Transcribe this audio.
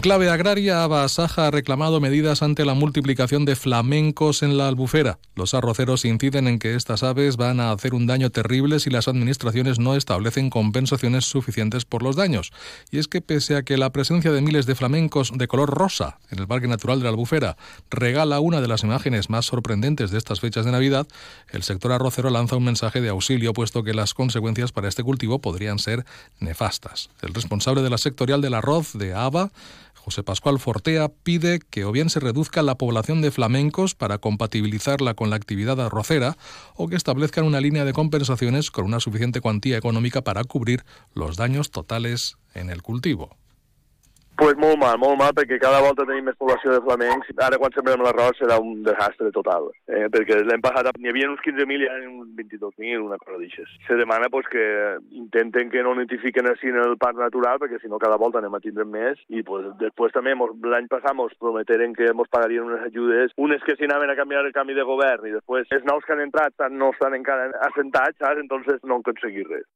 Clave agraria, Abasaja ha reclamado medidas ante la multiplicación de flamencos en la albufera. Los arroceros inciden en que estas aves van a hacer un daño terrible si las administraciones no establecen compensaciones suficientes por los daños. Y es que pese a que la presencia de miles de flamencos de color rosa en el Parque Natural de la Albufera regala una de las imágenes más sorprendentes de estas fechas de Navidad, el sector arrocero lanza un mensaje de auxilio puesto que las consecuencias para este cultivo podrían ser nefastas. El responsable de la sectorial del arroz de ABA José Pascual Fortea pide que o bien se reduzca la población de flamencos para compatibilizarla con la actividad arrocera o que establezcan una línea de compensaciones con una suficiente cuantía económica para cubrir los daños totales en el cultivo. Pues molt mal, molt mal, perquè cada volta tenim més població de flamencs. Ara, quan sembrem l'arròs, serà un desastre total. Eh? Perquè l'hem passat, n'hi havia uns 15.000 i ara uns 22.000, una cosa d'aixes. Se demana pues, que intenten que no notifiquen així en el parc natural, perquè si no cada volta anem a tindre més. I pues, després també l'any passat ens prometeren que ens pagarien unes ajudes, unes que s'hi anaven a canviar el canvi de govern, i després els nous que han entrat no estan encara assentats, saps? Entonces no han aconseguit res.